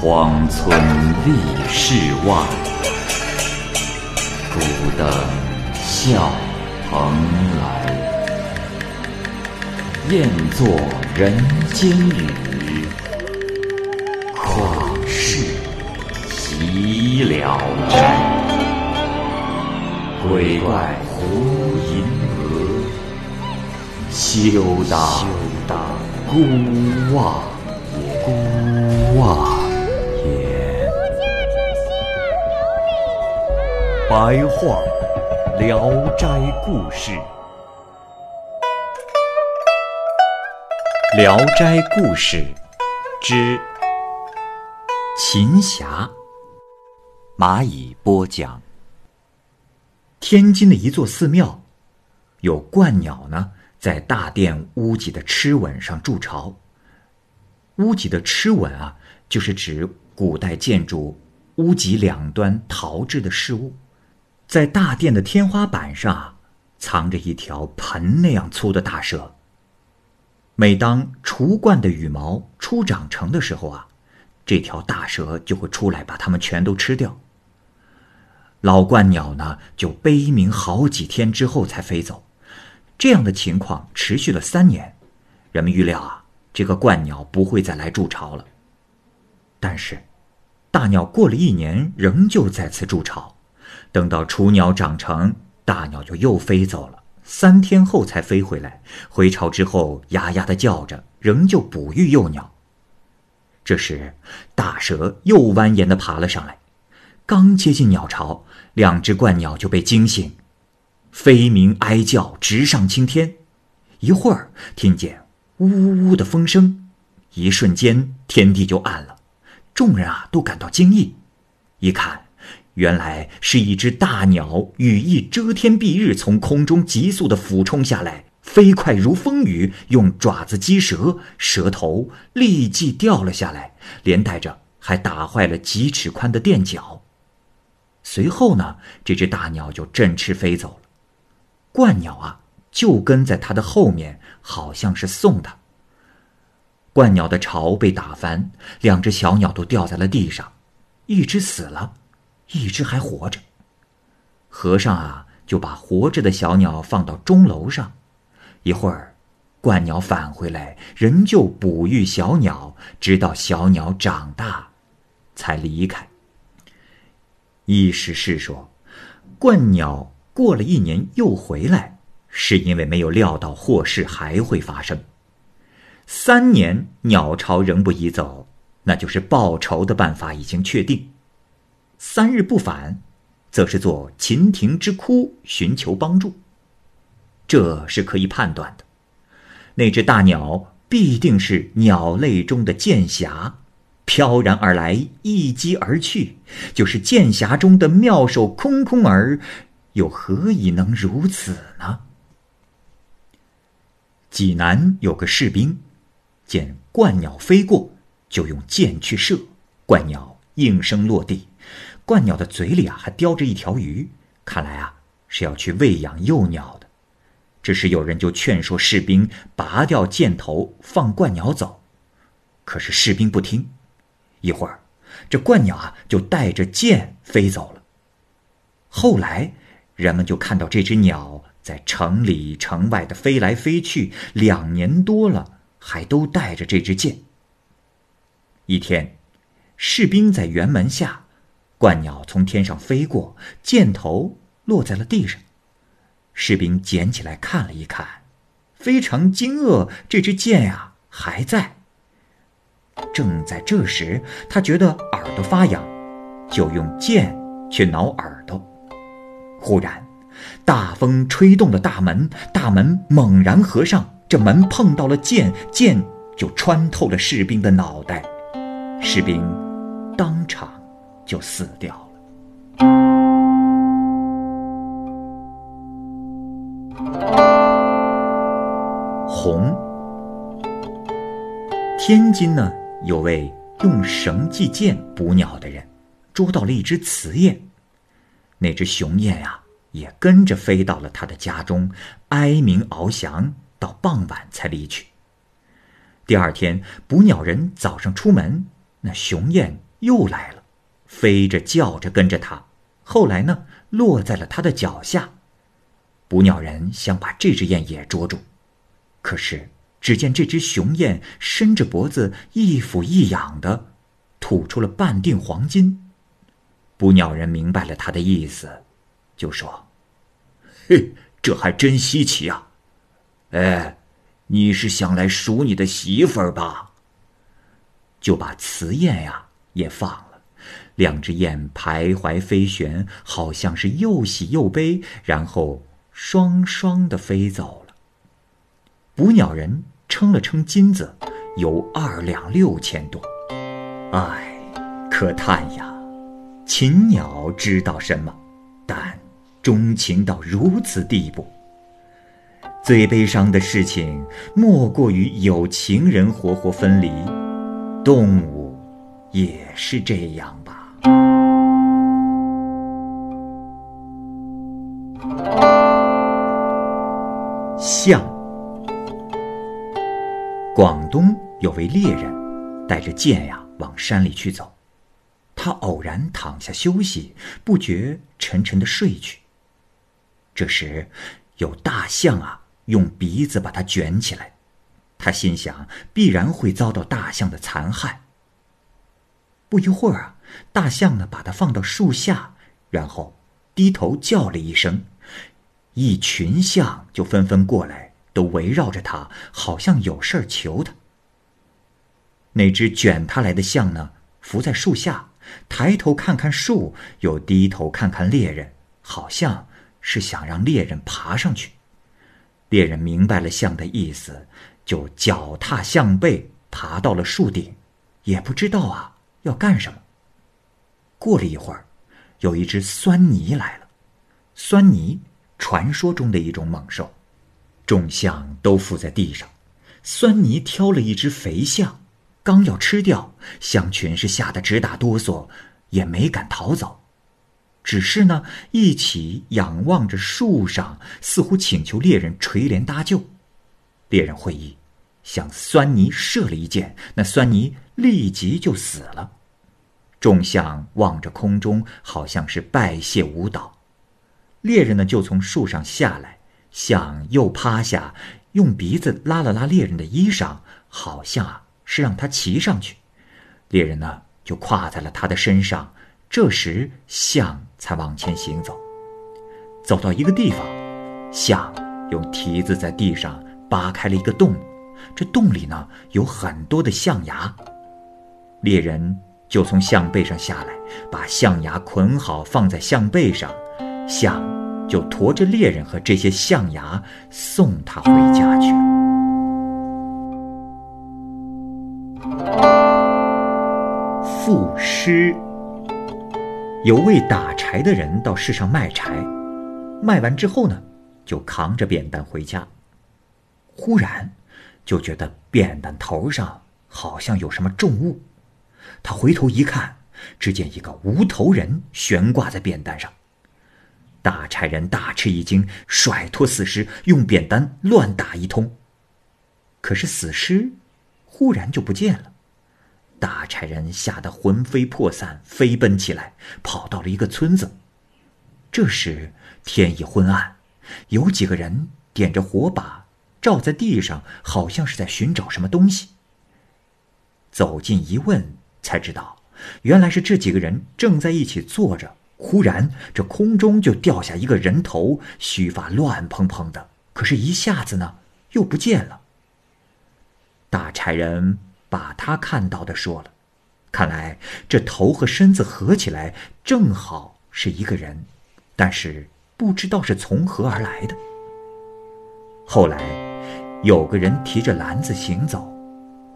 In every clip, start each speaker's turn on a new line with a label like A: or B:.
A: 荒村立世外，孤灯笑蓬莱。雁作人间雨，旷世岂了斋。鬼怪胡银娥，休当孤望
B: 白话《聊斋故事》，《聊斋故事》之秦侠，蚂蚁播讲。天津的一座寺庙，有鹳鸟呢，在大殿屋脊的螭吻上筑巢。屋脊的螭吻啊，就是指古代建筑屋脊两端陶制的饰物。在大殿的天花板上，藏着一条盆那样粗的大蛇。每当雏鹳的羽毛初长成的时候啊，这条大蛇就会出来把它们全都吃掉。老鹳鸟呢，就悲鸣好几天之后才飞走。这样的情况持续了三年，人们预料啊。这个鹳鸟不会再来筑巢了。但是，大鸟过了一年，仍旧再次筑巢。等到雏鸟长成，大鸟就又飞走了。三天后才飞回来。回巢之后，呀呀的叫着，仍旧哺育幼鸟。这时，大蛇又蜿蜒的爬了上来，刚接近鸟巢，两只鹳鸟就被惊醒，飞鸣哀叫，直上青天。一会儿，听见。呜呜呜的风声，一瞬间天地就暗了，众人啊都感到惊异。一看，原来是一只大鸟羽翼遮天蔽日，从空中急速的俯冲下来，飞快如风雨，用爪子击蛇，蛇头立即掉了下来，连带着还打坏了几尺宽的垫脚。随后呢，这只大鸟就振翅飞走了，鹳鸟啊。就跟在它的后面，好像是送它。鹳鸟的巢被打翻，两只小鸟都掉在了地上，一只死了，一只还活着。和尚啊，就把活着的小鸟放到钟楼上，一会儿，鹳鸟返回来，仍旧哺育小鸟，直到小鸟长大，才离开。意思是说，鹳鸟过了一年又回来。是因为没有料到祸事还会发生。三年鸟巢仍不移走，那就是报仇的办法已经确定。三日不返，则是做秦庭之窟寻求帮助。这是可以判断的。那只大鸟必定是鸟类中的剑侠，飘然而来，一击而去，就是剑侠中的妙手空空儿，又何以能如此呢？济南有个士兵，见鹳鸟飞过，就用箭去射，鹳鸟应声落地。鹳鸟的嘴里啊还叼着一条鱼，看来啊是要去喂养幼鸟的。这时有人就劝说士兵拔掉箭头，放鹳鸟走。可是士兵不听。一会儿，这鹳鸟啊就带着箭飞走了。后来，人们就看到这只鸟。在城里城外的飞来飞去，两年多了，还都带着这支箭。一天，士兵在辕门下，鹳鸟从天上飞过，箭头落在了地上。士兵捡起来看了一看，非常惊愕，这支箭呀还在。正在这时，他觉得耳朵发痒，就用剑去挠耳朵，忽然。大风吹动了大门，大门猛然合上，这门碰到了剑，剑就穿透了士兵的脑袋，士兵当场就死掉了。红，天津呢有位用绳系箭捕鸟的人，捉到了一只雌雁，那只雄雁呀。也跟着飞到了他的家中，哀鸣翱翔，到傍晚才离去。第二天，捕鸟人早上出门，那雄雁又来了，飞着叫着跟着他，后来呢，落在了他的脚下。捕鸟人想把这只雁也捉住，可是只见这只雄雁伸着脖子，一俯一仰的，吐出了半锭黄金。捕鸟人明白了他的意思，就说：“
A: 嘿，这还真稀奇啊！哎，你是想来赎你的媳妇儿吧？”
B: 就把雌雁呀也放了，两只雁徘徊飞旋，好像是又喜又悲，然后双双的飞走了。捕鸟人称了称金子，有二两六千多。唉，可叹呀！禽鸟知道什么？但钟情到如此地步。最悲伤的事情，莫过于有情人活活分离。动物也是这样。象。广东有位猎人，带着剑呀往山里去走。他偶然躺下休息，不觉沉沉的睡去。这时，有大象啊，用鼻子把他卷起来。他心想，必然会遭到大象的残害。不一会儿啊，大象呢把它放到树下，然后低头叫了一声，一群象就纷纷过来，都围绕着它，好像有事儿求它。那只卷它来的象呢，伏在树下。抬头看看树，又低头看看猎人，好像是想让猎人爬上去。猎人明白了象的意思，就脚踏象背爬到了树顶，也不知道啊要干什么。过了一会儿，有一只酸泥来了。酸泥，传说中的一种猛兽。众象都伏在地上，酸泥挑了一只肥象。刚要吃掉，象群是吓得直打哆嗦，也没敢逃走，只是呢，一起仰望着树上，似乎请求猎人垂帘搭救。猎人会意，向酸泥射了一箭，那酸泥立即就死了。众象望着空中，好像是拜谢舞蹈。猎人呢，就从树上下来，象又趴下，用鼻子拉了拉猎人的衣裳，好像啊。是让他骑上去，猎人呢就跨在了他的身上。这时象才往前行走，走到一个地方，象用蹄子在地上扒开了一个洞，这洞里呢有很多的象牙。猎人就从象背上下来，把象牙捆好放在象背上，象就驮着猎人和这些象牙送他回家去了。赋诗。有位打柴的人到市上卖柴，卖完之后呢，就扛着扁担回家。忽然，就觉得扁担头上好像有什么重物。他回头一看，只见一个无头人悬挂在扁担上。大柴人大吃一惊，甩脱死尸，用扁担乱打一通。可是死尸忽然就不见了。大柴人吓得魂飞魄散，飞奔起来，跑到了一个村子。这时天已昏暗，有几个人点着火把，照在地上，好像是在寻找什么东西。走近一问，才知道，原来是这几个人正在一起坐着。忽然，这空中就掉下一个人头，须发乱蓬蓬的，可是，一下子呢，又不见了。大柴人。把他看到的说了，看来这头和身子合起来正好是一个人，但是不知道是从何而来的。后来，有个人提着篮子行走，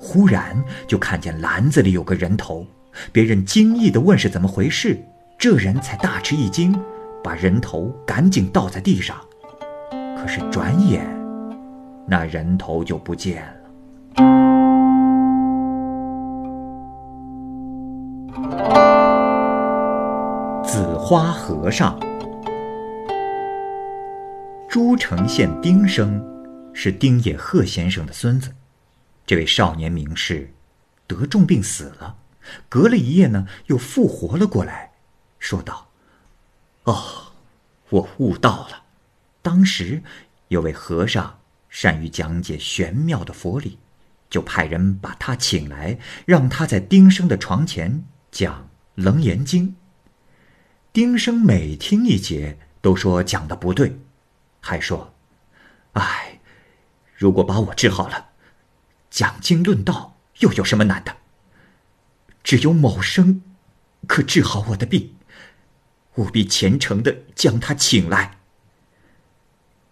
B: 忽然就看见篮子里有个人头，别人惊异的问是怎么回事，这人才大吃一惊，把人头赶紧倒在地上，可是转眼，那人头就不见了。紫花和尚，诸城县丁生是丁野鹤先生的孙子。这位少年名士得重病死了，隔了一夜呢，又复活了过来，说道：“哦，我悟到了。当时有位和尚善于讲解玄妙的佛理，就派人把他请来，让他在丁生的床前讲《楞严经》。丁生每听一节，都说讲的不对，还说：‘哎，如果把我治好了，讲经论道又有什么难的？’”只有某生，可治好我的病，务必虔诚的将他请来。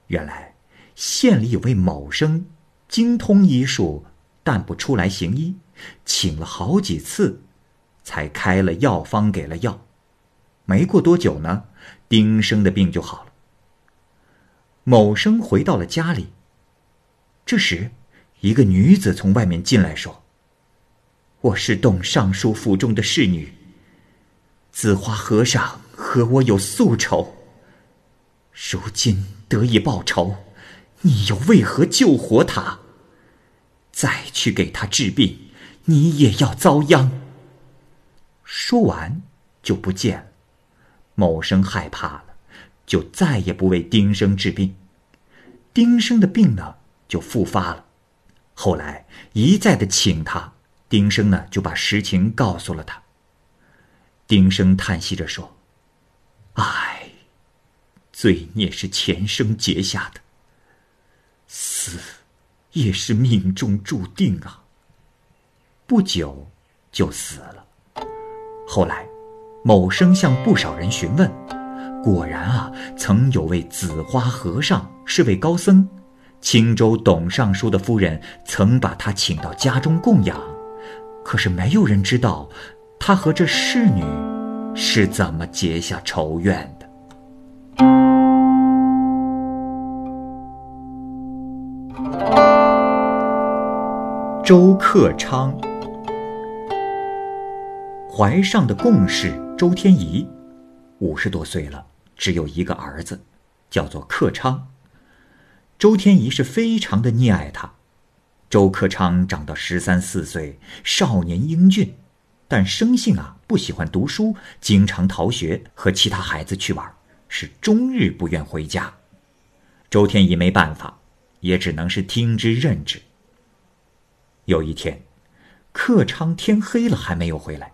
B: 原来县里有位某生，精通医术，但不出来行医，请了好几次，才开了药方给了药。没过多久呢，丁生的病就好了。某生回到了家里，这时，一个女子从外面进来，说。我是董尚书府中的侍女。紫花和尚和我有宿仇，如今得以报仇，你又为何救活他？再去给他治病，你也要遭殃。说完，就不见了。某生害怕了，就再也不为丁生治病。丁生的病呢，就复发了。后来一再的请他。丁生呢，就把实情告诉了他。丁生叹息着说：“唉，罪孽是前生结下的，死也是命中注定啊。”不久就死了。后来，某生向不少人询问，果然啊，曾有位紫花和尚是位高僧，青州董尚书的夫人曾把他请到家中供养。可是没有人知道，他和这侍女是怎么结下仇怨的。周克昌，怀上的贡士周天仪，五十多岁了，只有一个儿子，叫做克昌。周天仪是非常的溺爱他。周克昌长到十三四岁，少年英俊，但生性啊不喜欢读书，经常逃学，和其他孩子去玩，是终日不愿回家。周天仪没办法，也只能是听之任之。有一天，克昌天黑了还没有回来，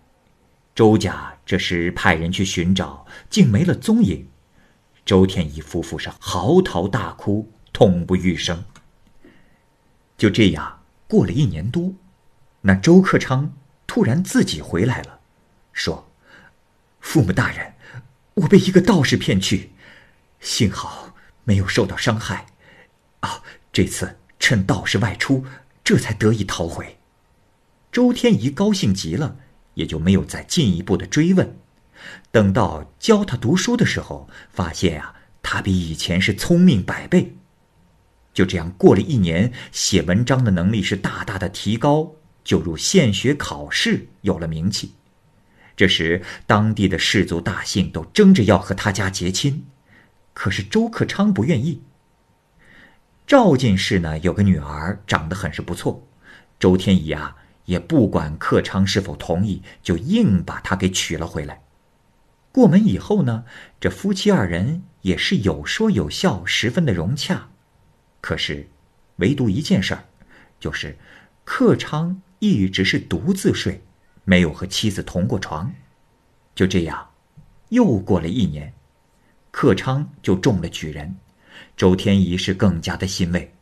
B: 周家这时派人去寻找，竟没了踪影。周天仪夫妇是嚎啕大哭，痛不欲生。就这样过了一年多，那周克昌突然自己回来了，说：“父母大人，我被一个道士骗去，幸好没有受到伤害。啊，这次趁道士外出，这才得以逃回。”周天仪高兴极了，也就没有再进一步的追问。等到教他读书的时候，发现啊，他比以前是聪明百倍。就这样过了一年，写文章的能力是大大的提高，就如县学考试，有了名气。这时，当地的士族大姓都争着要和他家结亲，可是周克昌不愿意。赵进士呢，有个女儿长得很是不错，周天乙啊也不管克昌是否同意，就硬把她给娶了回来。过门以后呢，这夫妻二人也是有说有笑，十分的融洽。可是，唯独一件事儿，就是克昌一直是独自睡，没有和妻子同过床。就这样，又过了一年，克昌就中了举人。周天仪是更加的欣慰，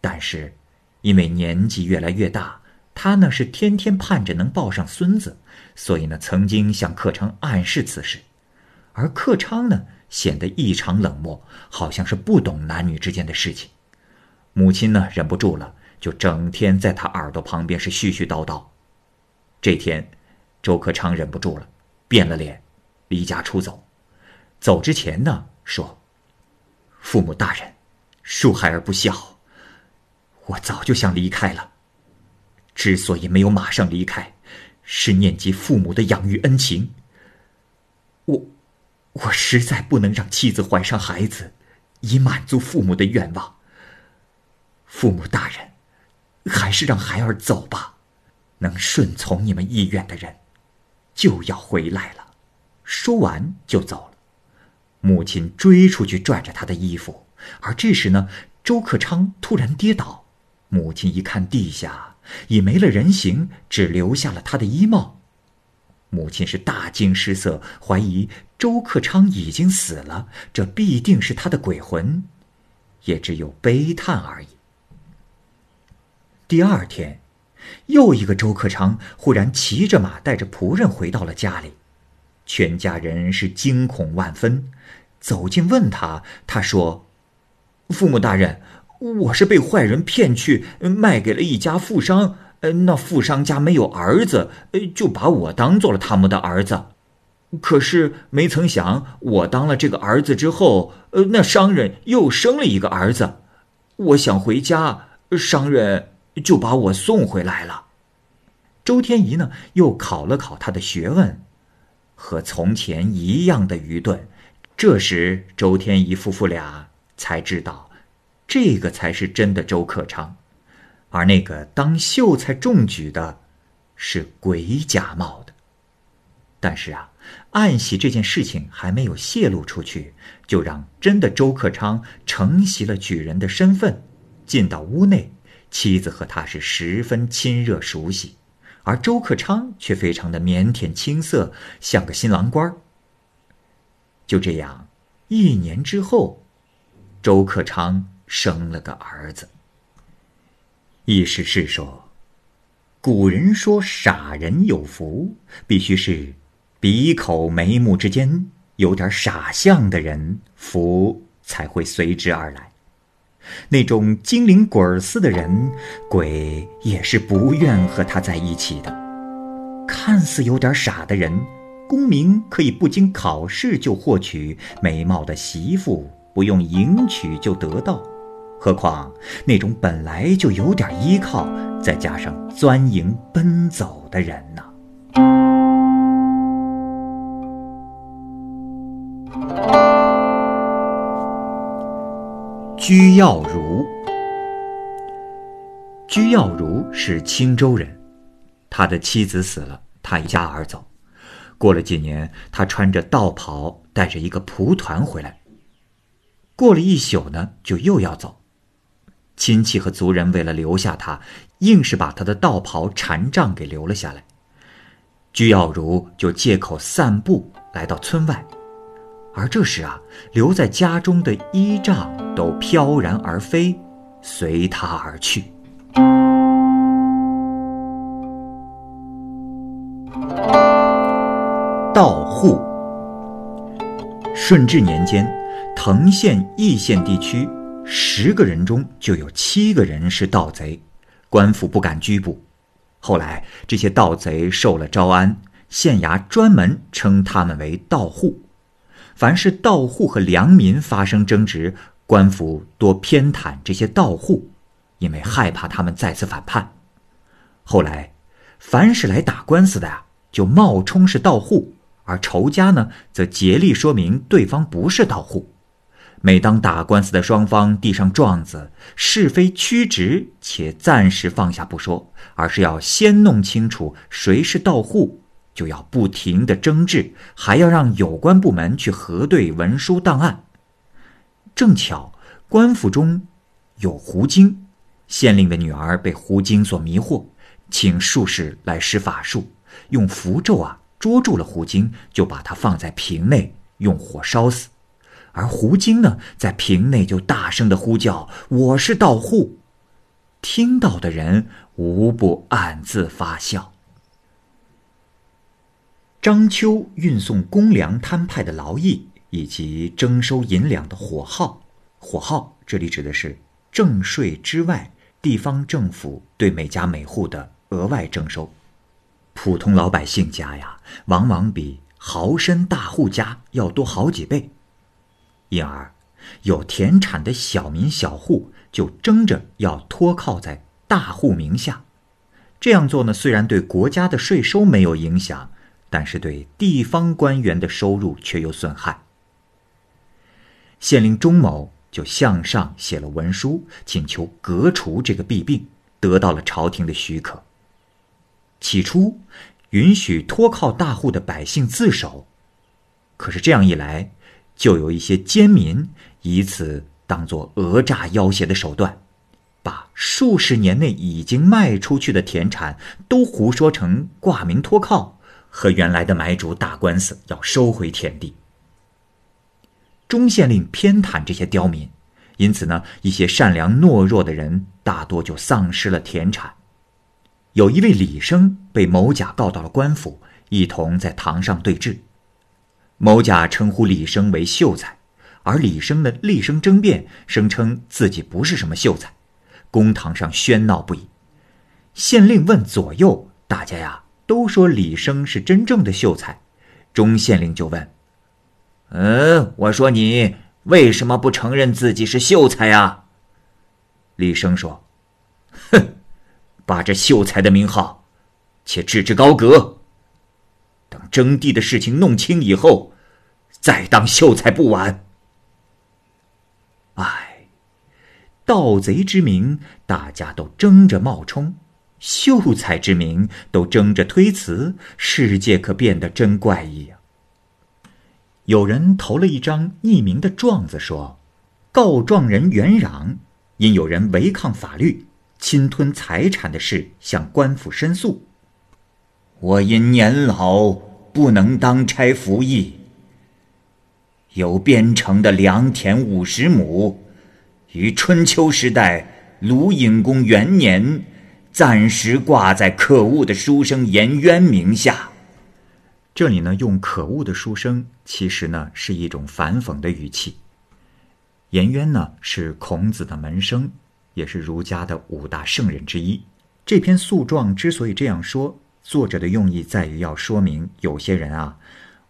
B: 但是因为年纪越来越大，他呢是天天盼着能抱上孙子，所以呢曾经向克昌暗示此事，而克昌呢显得异常冷漠，好像是不懂男女之间的事情。母亲呢，忍不住了，就整天在他耳朵旁边是絮絮叨叨。这天，周克昌忍不住了，变了脸，离家出走。走之前呢，说：“父母大人，恕孩儿不孝。我早就想离开了，之所以没有马上离开，是念及父母的养育恩情。我，我实在不能让妻子怀上孩子，以满足父母的愿望。”父母大人，还是让孩儿走吧。
A: 能顺从你们意愿的人，就要回来了。”说完就走了。母亲追出去拽着他的衣服，而这时呢，周克昌突然跌倒，母亲一看地下已没了人形，只留下了他的衣帽。母亲是大惊失色，怀疑周克昌已经死了，这必定是他的鬼魂，也只有悲叹而已。第二天，又一个周克昌忽然骑着马，带着仆人回到了家里，全家人是惊恐万分。走近问他，他说：“父母大人，我是被坏人骗去卖给了一家富商。呃，那富商家没有儿子，呃，就把我当做了他们的儿子。可是没曾想，我当了这个儿子之后，呃，那商人又生了一个儿子。我想回家，商人就把我送回来了。”周天仪呢，又考了考他的学问，和从前一样的愚钝。这时，周天仪夫妇俩才知道，这个才是真的周克昌，而那个当秀才中举的，是鬼假冒的。但是啊，暗喜这件事情还没有泄露出去，就让真的周克昌承袭了举人的身份，进到屋内，妻子和他是十分亲热熟悉，而周克昌却非常的腼腆青涩，像个新郎官儿。就这样，一年之后，周克昌生了个儿子。意思是说，古人说傻人有福，必须是鼻口眉目之间有点傻相的人，福才会随之而来。那种精灵鬼儿似的人，鬼也是不愿和他在一起的。看似有点傻的人。功名可以不经考试就获取，美貌的媳妇不用迎娶就得到，何况那种本来就有点依靠，再加上钻营奔走的人呢？居耀如，居耀如是青州人，他的妻子死了，他一家而走。过了几年，他穿着道袍，带着一个蒲团回来。过了一宿呢，就又要走。亲戚和族人为了留下他，硬是把他的道袍禅杖给留了下来。居耀如就借口散步来到村外，而这时啊，留在家中的衣杖都飘然而飞，随他而去。盗户。顺治年间，藤县义县地区十个人中就有七个人是盗贼，官府不敢拘捕。后来这些盗贼受了招安，县衙专门称他们为盗户。凡是盗户和良民发生争执，官府多偏袒这些盗户，因为害怕他们再次反叛。后来，凡是来打官司的呀，就冒充是盗户。而仇家呢，则竭力说明对方不是盗户。每当打官司的双方递上状子，是非曲直，且暂时放下不说，而是要先弄清楚谁是盗户，就要不停的争执，还要让有关部门去核对文书档案。正巧官府中有狐精，县令的女儿被狐精所迷惑，请术士来施法术，用符咒啊。捉住了狐精，就把它放在瓶内，用火烧死。而狐精呢，在瓶内就大声的呼叫：“我是盗户！”听到的人无不暗自发笑。章丘运送公粮摊派的劳役，以及征收银两的火耗，火耗这里指的是正税之外地方政府对每家每户的额外征收。普通老百姓家呀，往往比豪绅大户家要多好几倍，因而有田产的小民小户就争着要托靠在大户名下。这样做呢，虽然对国家的税收没有影响，但是对地方官员的收入却有损害。县令钟某就向上写了文书，请求革除这个弊病，得到了朝廷的许可。起初允许托靠大户的百姓自首，可是这样一来，就有一些奸民以此当做讹诈要挟的手段，把数十年内已经卖出去的田产都胡说成挂名托靠，和原来的买主打官司要收回田地。中县令偏袒这些刁民，因此呢，一些善良懦弱的人大多就丧失了田产。有一位李生被某甲告到了官府，一同在堂上对质。某甲称呼李生为秀才，而李生呢厉声争辩，声称自己不是什么秀才。公堂上喧闹不已。县令问左右，大家呀都说李生是真正的秀才。中县令就问。嗯，我说你为什么不承认自己是秀才呀？李生说：“ 哼，把这秀才的名号，且置之高阁。等征地的事情弄清以后，再当秀才不晚。”唉，盗贼之名大家都争着冒充，秀才之名都争着推辞，世界可变得真怪异呀。有人投了一张匿名的状子，说：“告状人袁壤因有人违抗法律、侵吞财产的事，向官府申诉。我因年老不能当差服役，有编成的良田五十亩，于春秋时代鲁隐公元年暂时挂在可恶的书生颜渊名下。”这里呢，用可恶的书生，其实呢是一种反讽的语气。颜渊呢是孔子的门生，也是儒家的五大圣人之一。这篇诉状之所以这样说，作者的用意在于要说明，有些人啊，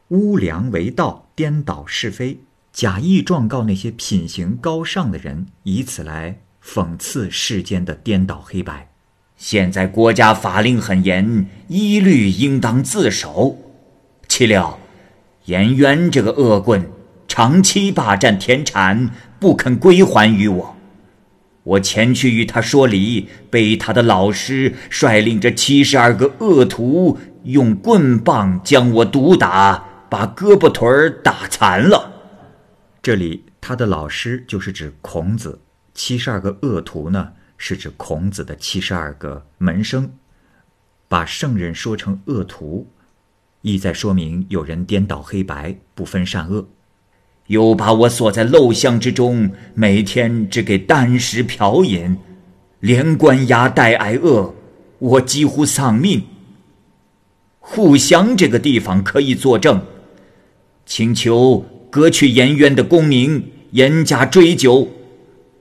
A: 污良为道，颠倒是非，假意状告那些品行高尚的人，以此来讽刺世间的颠倒黑白。现在国家法令很严，一律应当自首。岂料，颜渊这个恶棍，长期霸占田产，不肯归还于我。我前去与他说理，被他的老师率领着七十二个恶徒，用棍棒将我毒打，把胳膊腿儿打残了。这里他的老师就是指孔子，七十二个恶徒呢，是指孔子的七十二个门生，把圣人说成恶徒。意在说明有人颠倒黑白，不分善恶，又把我锁在陋巷之中，每天只给啖食瓢饮，连关押带挨饿，我几乎丧命。互相这个地方可以作证，请求革去颜渊的功名，严加追究，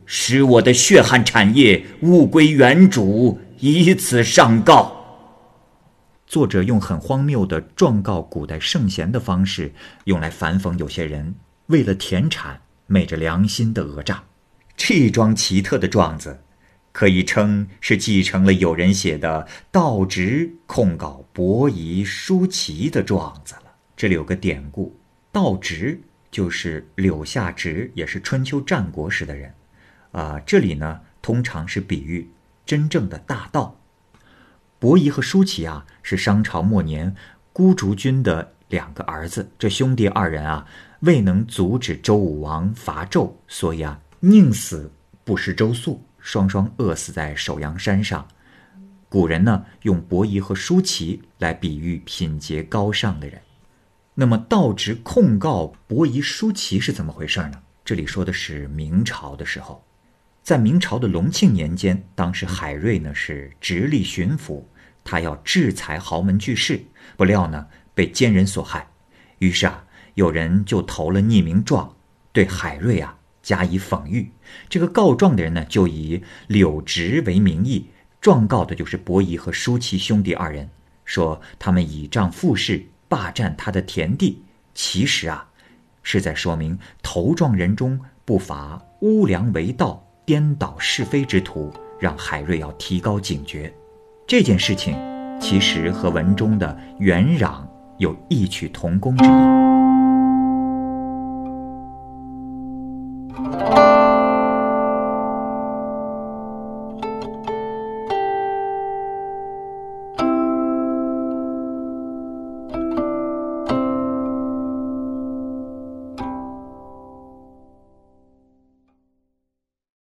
A: 使我的血汗产业物归原主，以此上告。作者用很荒谬的状告古代圣贤的方式，用来反讽有些人为了田产昧着良心的讹诈。这桩奇特的状子，可以称是继承了有人写的道直控告伯夷、叔齐的状子了。这里有个典故，道直就是柳下直，也是春秋战国时的人。啊，这里呢通常是比喻真正的大道。伯夷和叔齐啊，是商朝末年孤竹君的两个儿子。这兄弟二人啊，未能阻止周武王伐纣，所以啊，宁死不食周粟，双双饿死在首阳山上。古人呢，用伯夷和叔齐来比喻品节高尚的人。那么，道直控告伯夷、叔齐是怎么回事呢？这里说的是明朝的时候。在明朝的隆庆年间，当时海瑞呢是直隶巡抚，他要制裁豪门巨士，不料呢被奸人所害，于是啊有人就投了匿名状，对海瑞啊加以讽喻。这个告状的人呢就以柳直为名义，状告的就是伯夷和叔齐兄弟二人，说他们倚仗富士霸占他的田地。其实啊是在说明投状人中不乏污良为道。颠倒是非之徒让海瑞要提高警觉。这件事情其实和文中的元攘有异曲同工之意。